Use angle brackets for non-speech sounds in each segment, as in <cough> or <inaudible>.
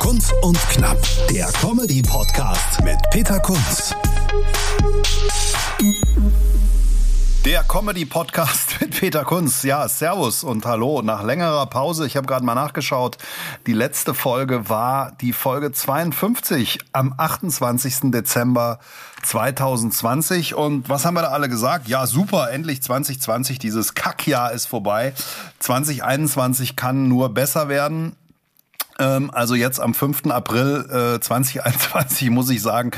Kunz und Knapp, der Comedy-Podcast mit Peter Kunz. Der Comedy-Podcast <laughs> mit Peter Kunz. Ja, Servus und Hallo. Nach längerer Pause, ich habe gerade mal nachgeschaut, die letzte Folge war die Folge 52 am 28. Dezember 2020. Und was haben wir da alle gesagt? Ja, super, endlich 2020, dieses Kackjahr ist vorbei. 2021 kann nur besser werden. Ähm, also jetzt am 5. April äh, 2021 muss ich sagen,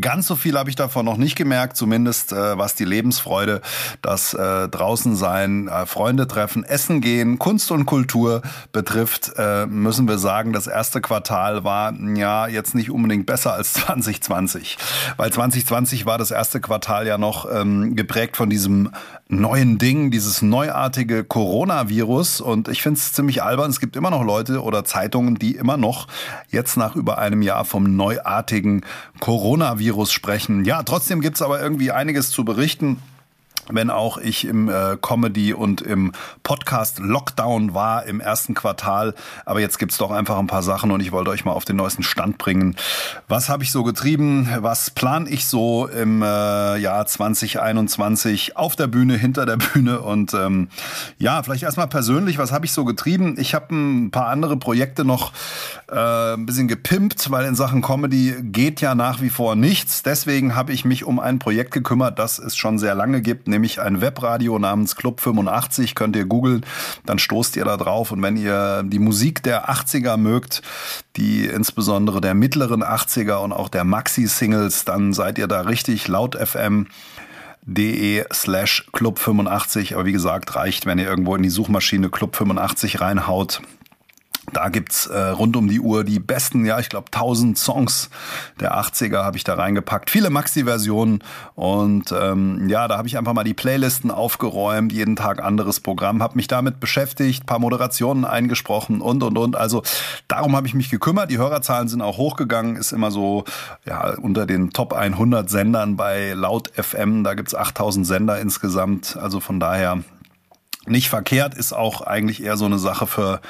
ganz so viel habe ich davon noch nicht gemerkt, zumindest äh, was die Lebensfreude, das äh, draußen sein, äh, Freunde treffen, essen gehen, Kunst und Kultur betrifft, äh, müssen wir sagen, das erste Quartal war ja jetzt nicht unbedingt besser als <laughs> 2020, weil 2020 war das erste Quartal ja noch ähm, geprägt von diesem neuen Ding, dieses neuartige Coronavirus. Und ich finde es ziemlich albern, es gibt immer noch Leute oder Zeitungen, die immer noch jetzt nach über einem Jahr vom neuartigen Coronavirus sprechen. Ja, trotzdem gibt's aber irgendwie einiges zu berichten wenn auch ich im äh, Comedy und im Podcast Lockdown war im ersten Quartal. Aber jetzt gibt's doch einfach ein paar Sachen und ich wollte euch mal auf den neuesten Stand bringen. Was habe ich so getrieben? Was plan ich so im äh, Jahr 2021 auf der Bühne, hinter der Bühne? Und ähm, ja, vielleicht erstmal persönlich, was habe ich so getrieben? Ich habe ein paar andere Projekte noch äh, ein bisschen gepimpt, weil in Sachen Comedy geht ja nach wie vor nichts. Deswegen habe ich mich um ein Projekt gekümmert, das es schon sehr lange gibt nämlich ein Webradio namens Club 85, könnt ihr googeln, dann stoßt ihr da drauf und wenn ihr die Musik der 80er mögt, die insbesondere der mittleren 80er und auch der Maxi-Singles, dann seid ihr da richtig laut FM de slash Club 85. Aber wie gesagt, reicht, wenn ihr irgendwo in die Suchmaschine Club 85 reinhaut. Da gibt's äh, rund um die Uhr die besten, ja, ich glaube 1000 Songs der 80er habe ich da reingepackt. Viele Maxi-Versionen und ähm, ja, da habe ich einfach mal die Playlisten aufgeräumt, jeden Tag anderes Programm, habe mich damit beschäftigt, paar Moderationen eingesprochen und und und. Also darum habe ich mich gekümmert. Die Hörerzahlen sind auch hochgegangen, ist immer so ja unter den Top 100 Sendern bei Laut FM. Da gibt's 8000 Sender insgesamt. Also von daher nicht verkehrt, ist auch eigentlich eher so eine Sache für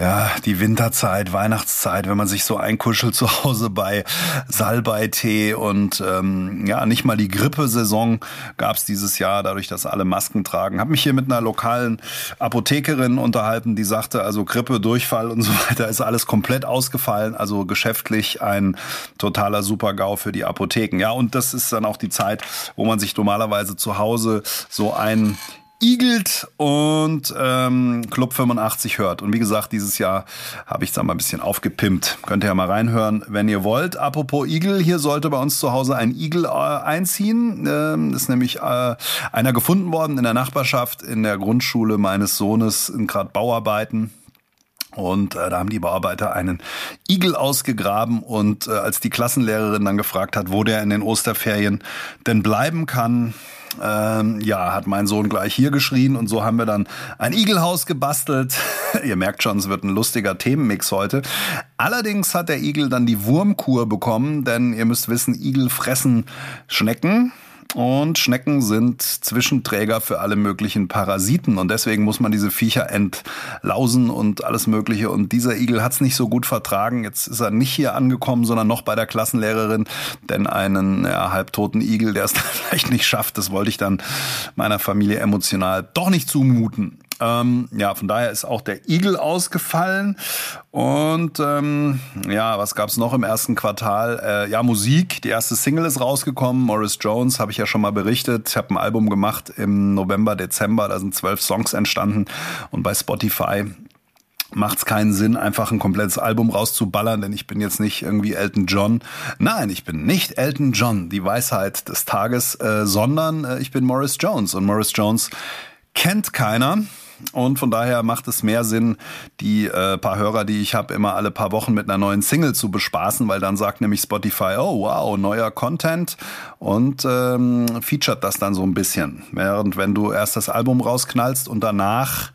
ja, die Winterzeit, Weihnachtszeit, wenn man sich so einkuschelt zu Hause bei Salbeitee und ähm, ja, nicht mal die Grippesaison gab's dieses Jahr, dadurch, dass alle Masken tragen. Hab mich hier mit einer lokalen Apothekerin unterhalten, die sagte, also Grippe, Durchfall und so weiter ist alles komplett ausgefallen, also geschäftlich ein totaler Supergau für die Apotheken. Ja, und das ist dann auch die Zeit, wo man sich normalerweise zu Hause so ein igelt und ähm, Club 85 hört. Und wie gesagt, dieses Jahr habe ich es mal ein bisschen aufgepimpt. Könnt ihr ja mal reinhören, wenn ihr wollt. Apropos Igel, hier sollte bei uns zu Hause ein Igel äh, einziehen. Ähm, ist nämlich äh, einer gefunden worden in der Nachbarschaft in der Grundschule meines Sohnes in gerade Bauarbeiten. Und äh, da haben die Bauarbeiter einen Igel ausgegraben und äh, als die Klassenlehrerin dann gefragt hat, wo der in den Osterferien denn bleiben kann, ähm, ja, hat mein Sohn gleich hier geschrien und so haben wir dann ein Igelhaus gebastelt. <laughs> Ihr merkt schon, es wird ein lustiger Themenmix heute. Allerdings hat der Igel dann die Wurmkur bekommen, denn ihr müsst wissen, Igel fressen Schnecken. Und Schnecken sind Zwischenträger für alle möglichen Parasiten und deswegen muss man diese Viecher entlausen und alles Mögliche. Und dieser Igel hat es nicht so gut vertragen. Jetzt ist er nicht hier angekommen, sondern noch bei der Klassenlehrerin, denn einen ja, halbtoten Igel, der es <laughs> vielleicht nicht schafft, das wollte ich dann meiner Familie emotional doch nicht zumuten. Ähm, ja, von daher ist auch der Igel ausgefallen. Und ähm, ja, was gab's noch im ersten Quartal? Äh, ja, Musik. Die erste Single ist rausgekommen. Morris Jones habe ich ja schon mal berichtet. Ich habe ein Album gemacht im November, Dezember. Da sind zwölf Songs entstanden. Und bei Spotify macht es keinen Sinn, einfach ein komplettes Album rauszuballern, denn ich bin jetzt nicht irgendwie Elton John. Nein, ich bin nicht Elton John, die Weisheit des Tages, äh, sondern äh, ich bin Morris Jones. Und Morris Jones kennt keiner. Und von daher macht es mehr Sinn, die äh, paar Hörer, die ich habe, immer alle paar Wochen mit einer neuen Single zu bespaßen, weil dann sagt nämlich Spotify, oh wow, neuer Content und ähm, featuret das dann so ein bisschen. Während wenn du erst das Album rausknallst und danach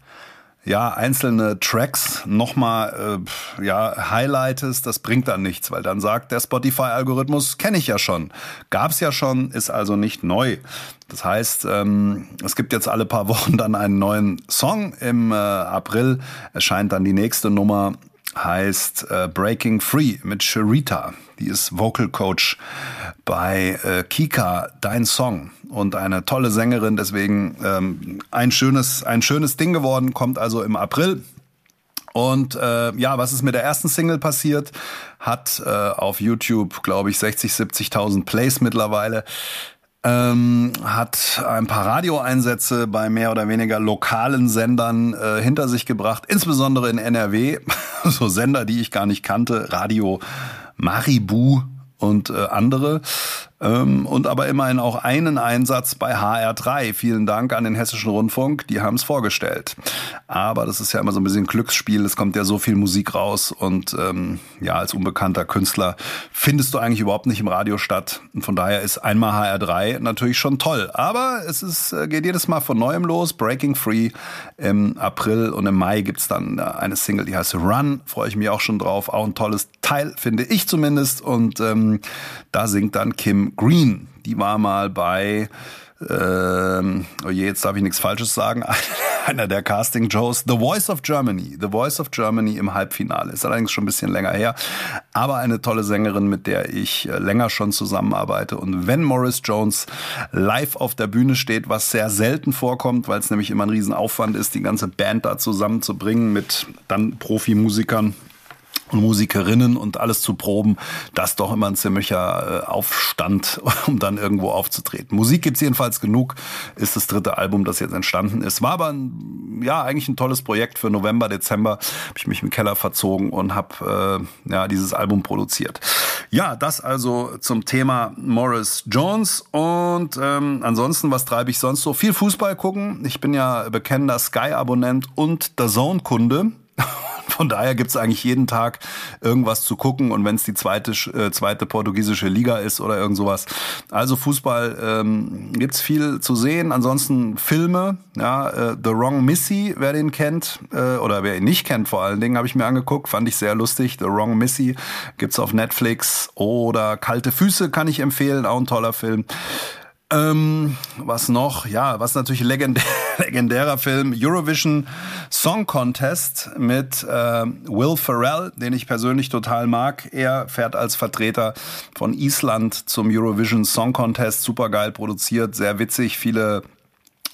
ja, einzelne Tracks nochmal äh, ja, highlightest, das bringt dann nichts, weil dann sagt der Spotify-Algorithmus, kenne ich ja schon. Gab's ja schon, ist also nicht neu. Das heißt, ähm, es gibt jetzt alle paar <laughs> Wochen dann einen neuen Song. Im äh, April erscheint dann die nächste Nummer heißt äh, Breaking Free mit Sharita. Die ist Vocal Coach bei äh, Kika, dein Song. Und eine tolle Sängerin, deswegen ähm, ein, schönes, ein schönes Ding geworden, kommt also im April. Und äh, ja, was ist mit der ersten Single passiert? Hat äh, auf YouTube, glaube ich, 60, 70.000 Plays mittlerweile ähm, hat ein paar Radioeinsätze bei mehr oder weniger lokalen Sendern äh, hinter sich gebracht, insbesondere in NRW, <laughs> so Sender, die ich gar nicht kannte, Radio Maribu und äh, andere. Ähm, und aber immerhin auch einen Einsatz bei HR3. Vielen Dank an den Hessischen Rundfunk, die haben es vorgestellt. Aber das ist ja immer so ein bisschen Glücksspiel, es kommt ja so viel Musik raus und ähm, ja, als unbekannter Künstler findest du eigentlich überhaupt nicht im Radio statt. Und von daher ist einmal HR3 natürlich schon toll. Aber es ist, äh, geht jedes Mal von neuem los. Breaking Free im April und im Mai gibt's dann äh, eine Single, die heißt Run. Freue ich mich auch schon drauf. Auch ein tolles Teil, finde ich zumindest. Und ähm, da singt dann Kim Green. Die war mal bei, ähm, oh je, jetzt darf ich nichts Falsches sagen, <laughs> einer der Casting-Joes, The Voice of Germany. The Voice of Germany im Halbfinale. Ist allerdings schon ein bisschen länger her. Aber eine tolle Sängerin, mit der ich äh, länger schon zusammenarbeite. Und wenn Morris Jones live auf der Bühne steht, was sehr selten vorkommt, weil es nämlich immer ein Riesenaufwand ist, die ganze Band da zusammenzubringen mit dann Profimusikern, und Musikerinnen und alles zu proben, das doch immer ein ziemlicher äh, Aufstand, <laughs> um dann irgendwo aufzutreten. Musik gibt's jedenfalls genug, ist das dritte Album, das jetzt entstanden ist. War aber ein, ja eigentlich ein tolles Projekt für November, Dezember. Habe ich mich im Keller verzogen und habe äh, ja dieses Album produziert. Ja, das also zum Thema Morris Jones und ähm, ansonsten, was treibe ich sonst so? Viel Fußball gucken. Ich bin ja bekennender Sky-Abonnent und der Zone-Kunde. <laughs> Von daher gibt's eigentlich jeden Tag irgendwas zu gucken und wenn es die zweite, äh, zweite portugiesische Liga ist oder irgend sowas. Also Fußball ähm, gibt's viel zu sehen. Ansonsten Filme, ja, äh, The Wrong Missy, wer den kennt äh, oder wer ihn nicht kennt vor allen Dingen, habe ich mir angeguckt, fand ich sehr lustig. The Wrong Missy gibt's auf Netflix oder Kalte Füße kann ich empfehlen, auch ein toller Film. Ähm, was noch? Ja, was natürlich legendär, <laughs> legendärer Film Eurovision Song Contest mit äh, Will Ferrell, den ich persönlich total mag. Er fährt als Vertreter von Island zum Eurovision Song Contest. Super geil produziert, sehr witzig, viele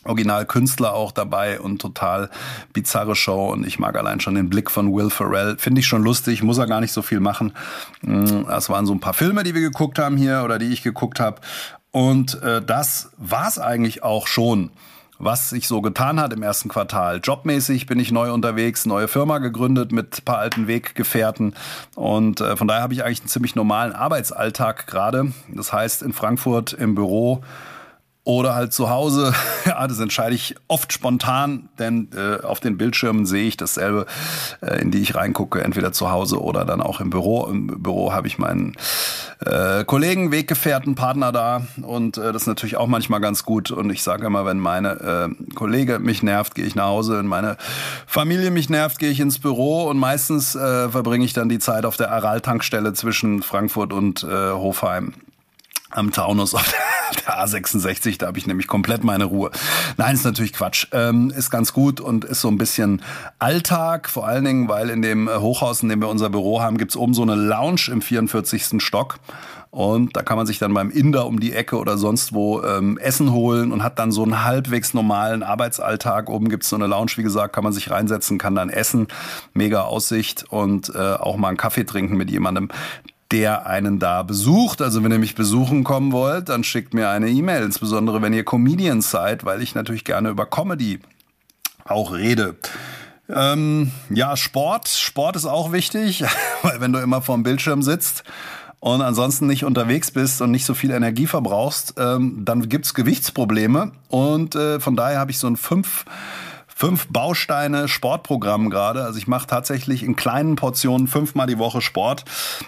Originalkünstler auch dabei und total bizarre Show und ich mag allein schon den Blick von Will Ferrell. Finde ich schon lustig, muss er gar nicht so viel machen. Mm, das waren so ein paar Filme, die wir geguckt haben hier oder die ich geguckt habe und äh, das war's eigentlich auch schon, was sich so getan hat im ersten Quartal. Jobmäßig bin ich neu unterwegs, neue Firma gegründet mit paar alten Weggefährten. Und äh, von daher habe ich eigentlich einen ziemlich normalen Arbeitsalltag gerade. Das heißt, in Frankfurt im Büro oder halt zu Hause. <laughs> Ja, das entscheide ich oft spontan, denn äh, auf den Bildschirmen sehe ich dasselbe, äh, in die ich reingucke, entweder zu Hause oder dann auch im Büro. Im Büro habe ich meinen äh, Kollegen, Weggefährten, Partner da und äh, das ist natürlich auch manchmal ganz gut. Und ich sage immer, wenn meine äh, Kollege mich nervt, gehe ich nach Hause. Wenn meine Familie mich nervt, gehe ich ins Büro und meistens äh, verbringe ich dann die Zeit auf der Aral-Tankstelle zwischen Frankfurt und äh, Hofheim am Taunus auf der <laughs> A66, da habe ich nämlich komplett meine Ruhe. Nein, ist natürlich Quatsch. Ähm, ist ganz gut und ist so ein bisschen Alltag, vor allen Dingen, weil in dem Hochhaus, in dem wir unser Büro haben, gibt's oben so eine Lounge im 44. Stock. Und da kann man sich dann beim Inder um die Ecke oder sonst wo ähm, Essen holen und hat dann so einen halbwegs normalen Arbeitsalltag. Oben gibt's so eine Lounge, wie gesagt, kann man sich reinsetzen, kann dann essen. Mega Aussicht und äh, auch mal einen Kaffee trinken mit jemandem der einen da besucht. Also wenn ihr mich besuchen kommen wollt, dann schickt mir eine E-Mail, insbesondere wenn ihr Comedians seid, weil ich natürlich gerne über Comedy auch rede. Ähm, ja, Sport. Sport ist auch wichtig, <laughs> weil wenn du immer vorm Bildschirm sitzt und ansonsten nicht unterwegs bist und nicht so viel Energie verbrauchst, ähm, dann gibt's Gewichtsprobleme. Und äh, von daher habe ich so ein fünf fünf Bausteine Sportprogramm gerade. Also ich mache tatsächlich in kleinen Portionen fünfmal die Woche Sport.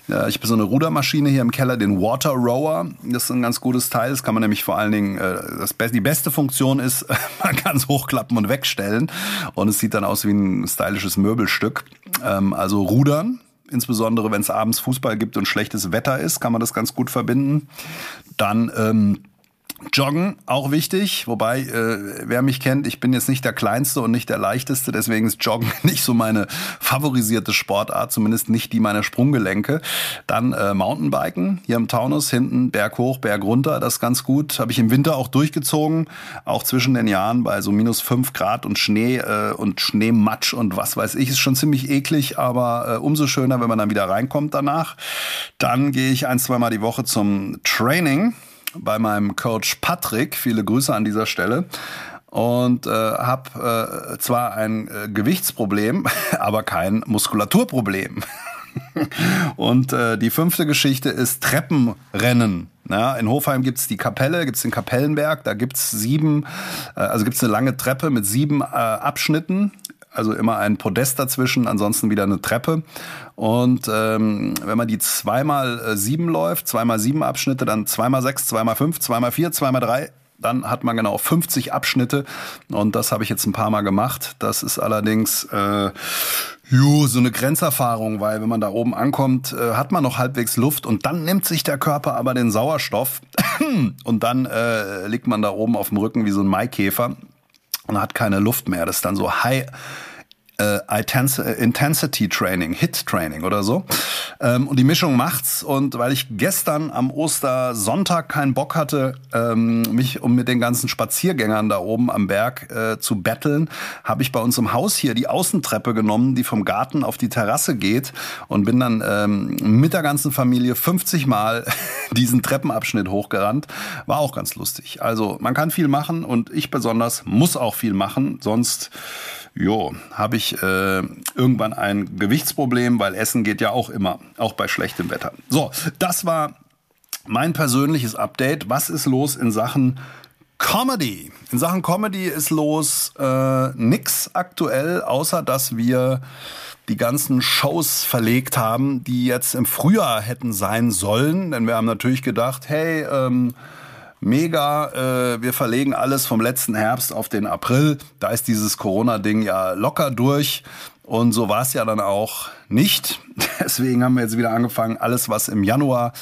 Äh, ich habe so eine Rudermaschine hier im Keller, den Water Rower. Das ist ein ganz gutes Teil. Das kann man nämlich vor allen Dingen, äh, das, die beste Funktion ist, man kann es hochklappen und wegstellen. Und es sieht dann aus wie ein stylisches Möbelstück. Ähm, also Rudern, insbesondere wenn es abends Fußball gibt und schlechtes Wetter ist, kann man das ganz gut verbinden. Dann ähm, Joggen, auch wichtig, wobei, äh, wer mich kennt, ich bin jetzt nicht der Kleinste und nicht der Leichteste, deswegen ist Joggen <laughs> nicht so meine favorisierte Sportart, zumindest nicht die meiner Sprunggelenke. Dann äh, Mountainbiken, hier im Taunus, hinten Berg hoch, Berg runter, das ganz gut. Habe ich im Winter auch durchgezogen, auch zwischen den Jahren bei so minus fünf Grad und Schnee äh, und Schneematsch und was weiß ich, ist schon ziemlich eklig, aber äh, umso schöner, wenn man dann wieder reinkommt danach. Dann gehe ich ein, zweimal die Woche zum Training bei meinem Coach Patrick. Viele Grüße an dieser Stelle und äh, habe äh, zwar ein äh, Gewichtsproblem, <laughs> aber kein Muskulaturproblem. <laughs> und äh, die fünfte Geschichte ist Treppenrennen. Ja, in Hofheim gibt's die Kapelle, gibt's den Kapellenberg, da gibt's sieben, äh, also gibt's eine lange Treppe mit sieben äh, Abschnitten also immer ein Podest dazwischen, ansonsten wieder eine Treppe. Und ähm, wenn man die zweimal äh, sieben läuft, zweimal sieben Abschnitte, dann zweimal sechs, zweimal fünf, zweimal vier, zweimal drei, dann hat man genau 50 Abschnitte und das habe ich jetzt ein paar Mal gemacht. Das ist allerdings äh, jo, so eine Grenzerfahrung, weil wenn man da oben ankommt, äh, hat man noch halbwegs Luft und dann nimmt sich der Körper aber den Sauerstoff <clears throat> und dann äh, liegt man da oben auf dem Rücken wie so ein Maikäfer und hat keine Luft mehr. Das ist dann so High Intensity Training, Hit Training oder so. Ähm, und die Mischung macht's. Und weil ich gestern am Ostersonntag keinen Bock hatte, ähm, mich um mit den ganzen Spaziergängern da oben am Berg äh, zu betteln, habe ich bei uns im Haus hier die Außentreppe genommen, die vom Garten auf die Terrasse geht und bin dann ähm, mit der ganzen Familie 50 Mal <laughs> diesen Treppenabschnitt hochgerannt. War auch ganz lustig. Also man kann viel machen und ich besonders muss auch viel machen, sonst jo, habe ich äh, irgendwann ein Gewichtsproblem, weil Essen geht ja auch immer, auch bei schlechtem Wetter. So, das war mein persönliches Update. Was ist los in Sachen Comedy? In Sachen Comedy ist los äh, nix aktuell, außer dass wir die ganzen Shows verlegt haben, die jetzt im Frühjahr hätten sein sollen. Denn wir haben natürlich gedacht, hey, ähm, mega, äh, wir verlegen alles vom letzten Herbst auf den April. Da ist dieses Corona-Ding ja locker durch. Und so war es ja dann auch nicht. <laughs> Deswegen haben wir jetzt wieder angefangen, alles, was im Januar,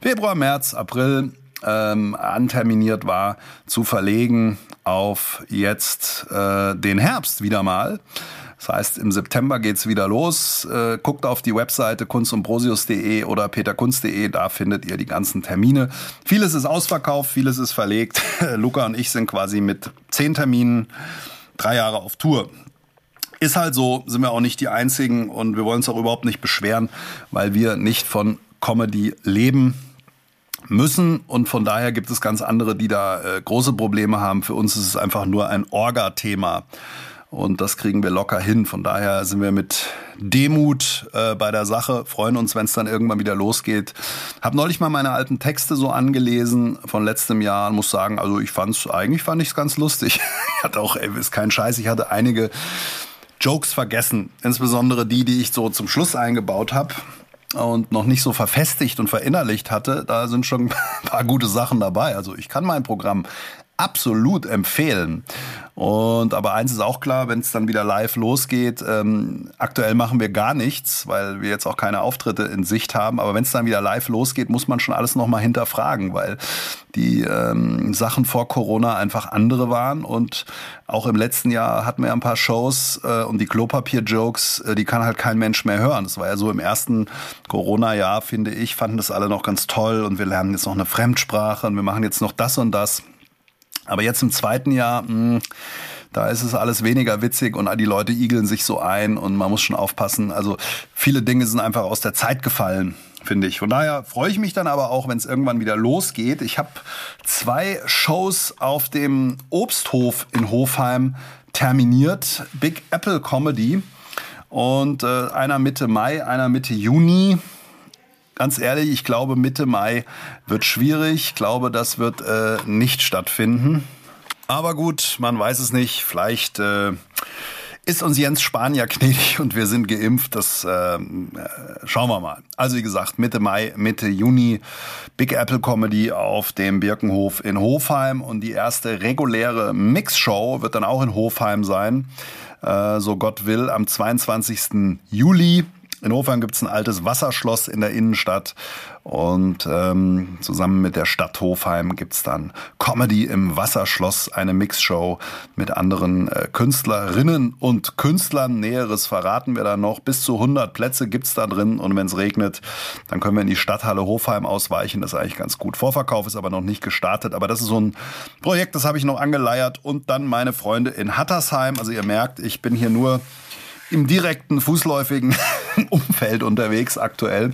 Februar, März, April ähm, anterminiert war, zu verlegen auf jetzt äh, den Herbst wieder mal. Das heißt, im September geht's wieder los. Äh, guckt auf die Webseite kunstundprosius.de oder peterkunst.de, da findet ihr die ganzen Termine. Vieles ist ausverkauft, vieles ist verlegt. <laughs> Luca und ich sind quasi mit zehn Terminen drei Jahre auf Tour. Ist halt so, sind wir auch nicht die Einzigen und wir wollen uns auch überhaupt nicht beschweren, weil wir nicht von Comedy leben müssen und von daher gibt es ganz andere, die da äh, große Probleme haben. Für uns ist es einfach nur ein Orga-Thema. Und das kriegen wir locker hin. Von daher sind wir mit Demut äh, bei der Sache, freuen uns, wenn es dann irgendwann wieder losgeht. Hab neulich mal meine alten Texte so angelesen von letztem Jahr und muss sagen, also ich fand's, eigentlich fand ich es ganz lustig. <laughs> ich hatte auch, ey, ist kein Scheiß, ich hatte einige Jokes vergessen. Insbesondere die, die ich so zum Schluss eingebaut habe und noch nicht so verfestigt und verinnerlicht hatte, da sind schon <laughs> ein paar gute Sachen dabei. Also ich kann mein Programm absolut empfehlen. Und aber eins ist auch klar, wenn es dann wieder live losgeht, ähm, aktuell machen wir gar nichts, weil wir jetzt auch keine Auftritte in Sicht haben. Aber wenn es dann wieder live losgeht, muss man schon alles nochmal hinterfragen, weil die ähm, Sachen vor Corona einfach andere waren. Und auch im letzten Jahr hatten wir ein paar Shows äh, und die Klopapier-Jokes, äh, die kann halt kein Mensch mehr hören. Das war ja so im ersten Corona-Jahr, finde ich, fanden das alle noch ganz toll und wir lernen jetzt noch eine Fremdsprache und wir machen jetzt noch das und das. Aber jetzt im zweiten Jahr, mh, hm, da ist es alles weniger witzig und die Leute igeln sich so ein und man muss schon aufpassen. Also viele Dinge sind einfach aus der Zeit gefallen, finde ich. Von daher freue ich mich dann aber auch, wenn es irgendwann wieder losgeht. Ich habe zwei Shows auf dem Obsthof in Hofheim terminiert. Big Apple Comedy. Und äh, einer Mitte Mai, einer Mitte Juni ganz ehrlich, ich glaube, Mitte Mai wird schwierig. Ich glaube, das wird äh, nicht stattfinden. Aber gut, man weiß es nicht. Vielleicht äh, ist uns Jens Spanier <laughs> gnädig und wir sind geimpft. Das ähm, äh, schauen wir mal. Also wie gesagt, Mitte Mai, Mitte Juni Big Apple Comedy auf dem Birkenhof in Hofheim und die erste reguläre Mixshow wird dann auch in Hofheim sein. Äh, so Gott will, am 22. Juli. In Hofheim gibt es ein altes Wasserschloss in der Innenstadt und ähm, zusammen mit der Stadt Hofheim gibt's dann Comedy im Wasserschloss, eine Mixshow mit anderen äh, Künstlerinnen und Künstlern. Näheres verraten wir dann noch. Bis zu 100 Plätze gibt's da drin und wenn es regnet, dann können wir in die Stadthalle Hofheim ausweichen. Das ist eigentlich ganz gut. Vorverkauf ist aber noch nicht gestartet, aber das ist so ein Projekt, das habe ich noch angeleiert. Und dann meine Freunde in Hattersheim. Also ihr merkt, ich bin hier nur im direkten fußläufigen <laughs> Umfeld unterwegs aktuell.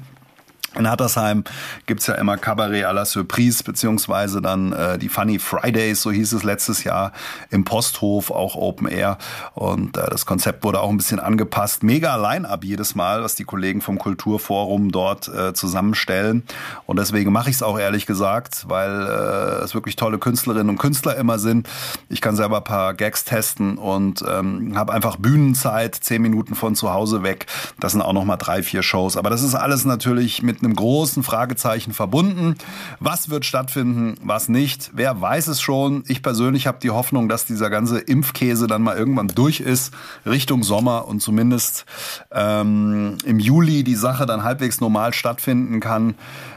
In Hattersheim gibt's ja immer Cabaret à la Surprise, beziehungsweise dann äh, die Funny Fridays, so hieß es letztes Jahr, im Posthof, auch Open Air. Und äh, das Konzept wurde auch ein bisschen angepasst. Mega Line-Up jedes Mal, was die Kollegen vom Kulturforum dort äh, zusammenstellen. Und deswegen mache ich es auch ehrlich gesagt, weil äh, es wirklich tolle Künstlerinnen und Künstler immer sind. Ich kann selber ein paar Gags testen und ähm, habe einfach Bühnenzeit, zehn Minuten von zu Hause weg. Das sind auch nochmal drei, vier Shows. Aber das ist alles natürlich mit einem großen Fragezeichen verbunden. Was wird stattfinden, was nicht? Wer weiß es schon? Ich persönlich habe die Hoffnung, dass dieser ganze Impfkäse dann mal irgendwann durch ist, Richtung Sommer und zumindest ähm, im Juli die Sache dann halbwegs normal stattfinden kann.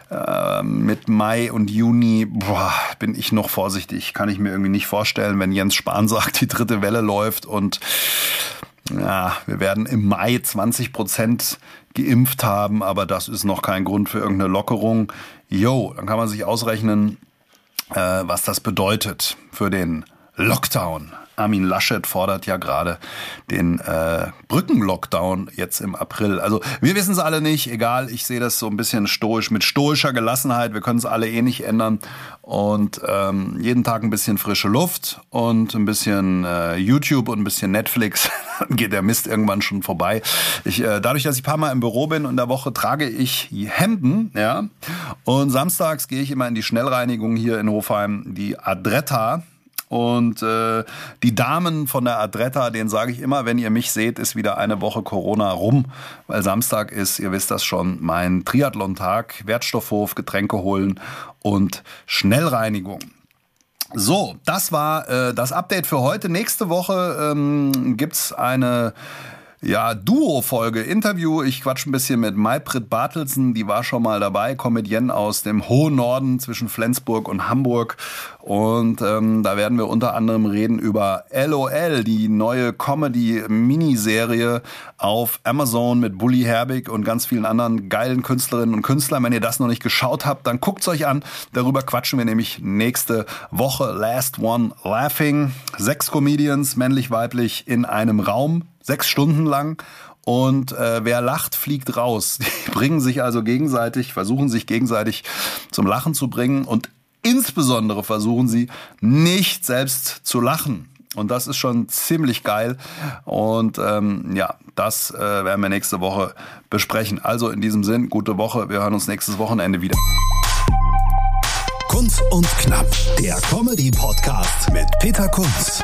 Äh, mit Mai und Juni boah, bin ich noch vorsichtig. Kann ich mir irgendwie nicht vorstellen, wenn Jens Spahn <laughs> sagt, die dritte Welle läuft und ja, wir werden im Mai 20 Prozent geimpft haben, aber das ist noch kein Grund für irgendeine Lockerung. Jo, dann kann man sich ausrechnen, äh, was das bedeutet für den Lockdown. Armin Laschet fordert ja gerade den äh, Brückenlockdown jetzt im April. Also wir wissen es alle nicht, egal, ich sehe das so ein bisschen stoisch, mit stoischer Gelassenheit. Wir können es alle eh nicht ändern. Und ähm, jeden Tag ein bisschen frische Luft und ein bisschen äh, YouTube und ein bisschen Netflix. <laughs> Dann geht der Mist irgendwann schon vorbei. Ich, äh, dadurch, dass ich ein paar Mal im Büro bin und in der Woche trage ich Hemden, ja. Und samstags gehe ich immer in die Schnellreinigung hier in Hofheim, die Adretta und äh, die Damen von der Adretta, denen sage ich immer, wenn ihr mich seht, ist wieder eine Woche Corona rum, weil Samstag ist, ihr wisst das schon, mein Triathlon-Tag, Wertstoffhof, Getränke holen und Schnellreinigung. So, das war äh, das Update für heute. Nächste Woche ähm, gibt's eine ja, Duo-Folge, Interview. Ich quatsch ein bisschen mit Maybrit Bartelsen, die war schon mal dabei, Comedienne aus dem hohen Norden zwischen Flensburg und Hamburg. Und ähm, da werden wir unter anderem reden über LOL, die neue Comedy-Miniserie auf Amazon mit Bully Herbig und ganz vielen anderen geilen Künstlerinnen und Künstlern. Wenn ihr das noch nicht geschaut habt, dann guckt's euch an. Darüber quatschen wir nämlich nächste Woche. Last One Laughing. Sechs Comedians, männlich, weiblich, in einem Raum sechs Stunden lang. Und äh, wer lacht, fliegt raus. <laughs> Die bringen sich also gegenseitig, versuchen sich gegenseitig zum Lachen zu bringen und insbesondere versuchen sie nicht selbst zu lachen. Und das ist schon ziemlich geil. Und ähm, ja, das äh, werden wir nächste Woche besprechen. Also in diesem Sinn, gute Woche. Wir hören uns nächstes Wochenende wieder. Kunz und Knapp, der Comedy-Podcast mit Peter Kunz.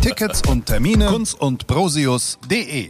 Tickets und Termine kunz und brosius.de